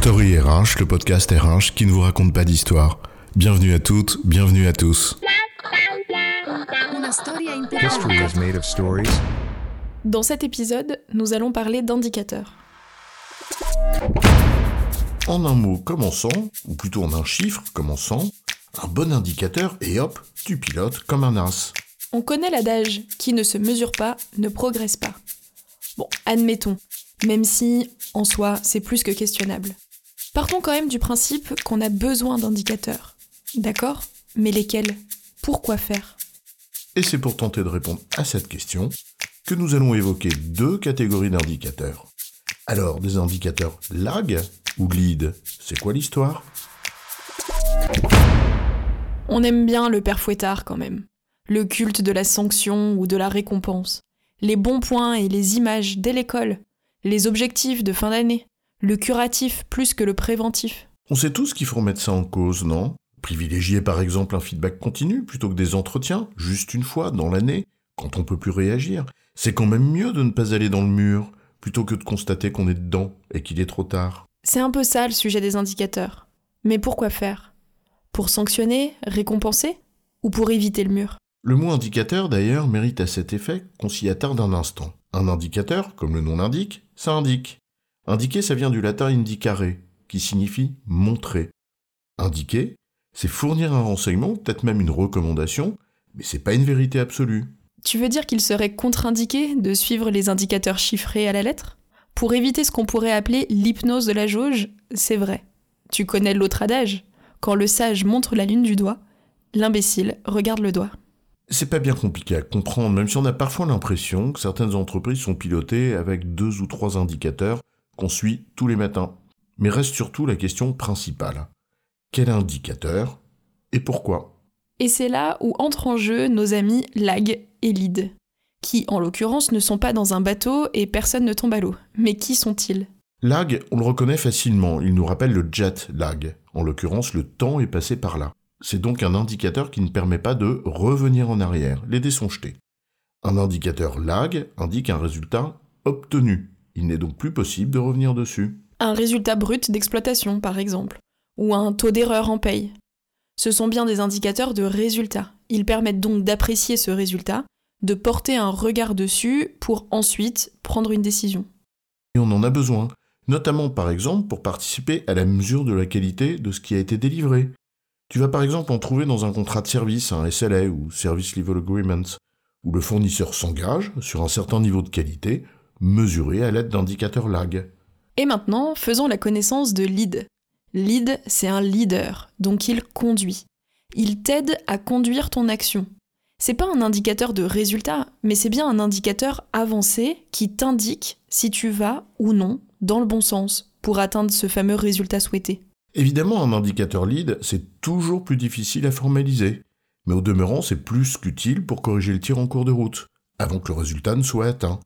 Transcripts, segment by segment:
Story RH, le podcast RH qui ne vous raconte pas d'histoire. Bienvenue à toutes, bienvenue à tous. Dans cet épisode, nous allons parler d'indicateurs. En un mot commençant, ou plutôt en un chiffre commençant, un bon indicateur et hop, tu pilotes comme un as. On connaît l'adage qui ne se mesure pas ne progresse pas. Bon, admettons, même si en soi c'est plus que questionnable. Partons quand même du principe qu'on a besoin d'indicateurs. D'accord? Mais lesquels? Pourquoi faire? Et c'est pour tenter de répondre à cette question que nous allons évoquer deux catégories d'indicateurs. Alors, des indicateurs lag ou lead, c'est quoi l'histoire? On aime bien le père fouettard quand même. Le culte de la sanction ou de la récompense. Les bons points et les images dès l'école. Les objectifs de fin d'année. Le curatif plus que le préventif. On sait tous qu'il faut remettre ça en cause, non? Privilégier par exemple un feedback continu plutôt que des entretiens, juste une fois dans l'année, quand on peut plus réagir. C'est quand même mieux de ne pas aller dans le mur, plutôt que de constater qu'on est dedans et qu'il est trop tard. C'est un peu ça le sujet des indicateurs. Mais pourquoi faire? Pour sanctionner, récompenser Ou pour éviter le mur? Le mot indicateur d'ailleurs mérite à cet effet qu'on s'y attarde un instant. Un indicateur, comme le nom l'indique, ça indique. Indiquer, ça vient du latin indicare, qui signifie montrer. Indiquer, c'est fournir un renseignement, peut-être même une recommandation, mais c'est pas une vérité absolue. Tu veux dire qu'il serait contre-indiqué de suivre les indicateurs chiffrés à la lettre? Pour éviter ce qu'on pourrait appeler l'hypnose de la jauge, c'est vrai. Tu connais l'autre adage Quand le sage montre la lune du doigt, l'imbécile regarde le doigt. C'est pas bien compliqué à comprendre, même si on a parfois l'impression que certaines entreprises sont pilotées avec deux ou trois indicateurs qu'on suit tous les matins. Mais reste surtout la question principale. Quel indicateur et pourquoi? Et c'est là où entrent en jeu nos amis lag et lead, qui en l'occurrence ne sont pas dans un bateau et personne ne tombe à l'eau. Mais qui sont-ils? Lag, on le reconnaît facilement, il nous rappelle le jet lag. En l'occurrence, le temps est passé par là. C'est donc un indicateur qui ne permet pas de revenir en arrière, les dés sont jetés. Un indicateur lag indique un résultat obtenu. Il n'est donc plus possible de revenir dessus. Un résultat brut d'exploitation, par exemple, ou un taux d'erreur en paye. Ce sont bien des indicateurs de résultat. Ils permettent donc d'apprécier ce résultat, de porter un regard dessus pour ensuite prendre une décision. Et on en a besoin, notamment par exemple pour participer à la mesure de la qualité de ce qui a été délivré. Tu vas par exemple en trouver dans un contrat de service, un SLA ou Service Level Agreement, où le fournisseur s'engage sur un certain niveau de qualité, mesuré à l'aide d'indicateurs lag. Et maintenant, faisons la connaissance de lead. Lead, c'est un leader, donc il conduit. Il t'aide à conduire ton action. C'est pas un indicateur de résultat, mais c'est bien un indicateur avancé qui t'indique si tu vas ou non dans le bon sens pour atteindre ce fameux résultat souhaité. Évidemment, un indicateur lead, c'est toujours plus difficile à formaliser, mais au demeurant, c'est plus qu'utile pour corriger le tir en cours de route, avant que le résultat ne soit atteint.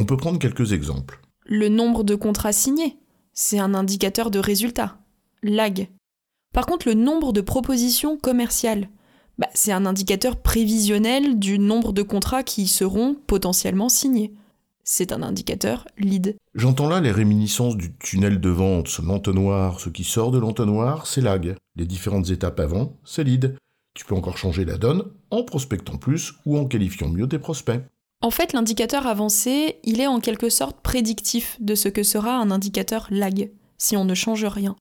On peut prendre quelques exemples. Le nombre de contrats signés, c'est un indicateur de résultat. Lag. Par contre, le nombre de propositions commerciales, bah, c'est un indicateur prévisionnel du nombre de contrats qui seront potentiellement signés. C'est un indicateur lead. J'entends là les réminiscences du tunnel de vente, ce l'entonnoir, ce qui sort de l'entonnoir, c'est lag. Les différentes étapes avant, c'est lead. Tu peux encore changer la donne en prospectant plus ou en qualifiant mieux tes prospects. En fait, l'indicateur avancé, il est en quelque sorte prédictif de ce que sera un indicateur lag, si on ne change rien.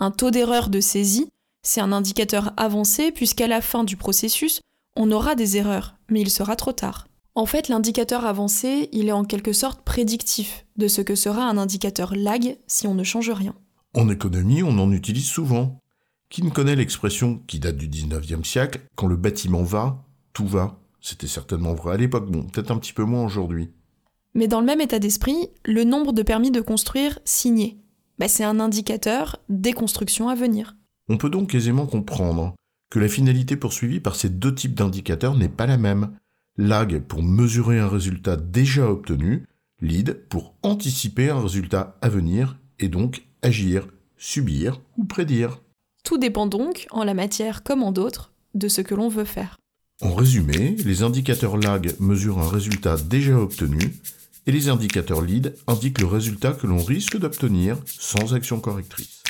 Un taux d'erreur de saisie, c'est un indicateur avancé puisqu'à la fin du processus, on aura des erreurs, mais il sera trop tard. En fait, l'indicateur avancé, il est en quelque sorte prédictif de ce que sera un indicateur lag si on ne change rien. En économie, on en utilise souvent. Qui ne connaît l'expression qui date du 19e siècle? Quand le bâtiment va, tout va. C'était certainement vrai à l'époque, bon, peut-être un petit peu moins aujourd'hui. Mais dans le même état d'esprit, le nombre de permis de construire signés, bah, c'est un indicateur des constructions à venir. On peut donc aisément comprendre que la finalité poursuivie par ces deux types d'indicateurs n'est pas la même. Lag pour mesurer un résultat déjà obtenu, lead pour anticiper un résultat à venir et donc agir, subir ou prédire. Tout dépend donc, en la matière comme en d'autres, de ce que l'on veut faire. En résumé, les indicateurs lag mesurent un résultat déjà obtenu et les indicateurs lead indiquent le résultat que l'on risque d'obtenir sans action correctrice.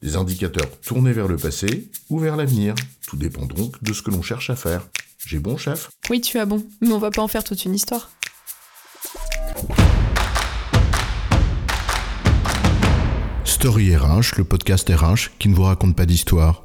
Des indicateurs tournés vers le passé ou vers l'avenir. Tout dépend donc de ce que l'on cherche à faire. J'ai bon, chef? Oui, tu as bon, mais on va pas en faire toute une histoire. Story RH, le podcast RH qui ne vous raconte pas d'histoire.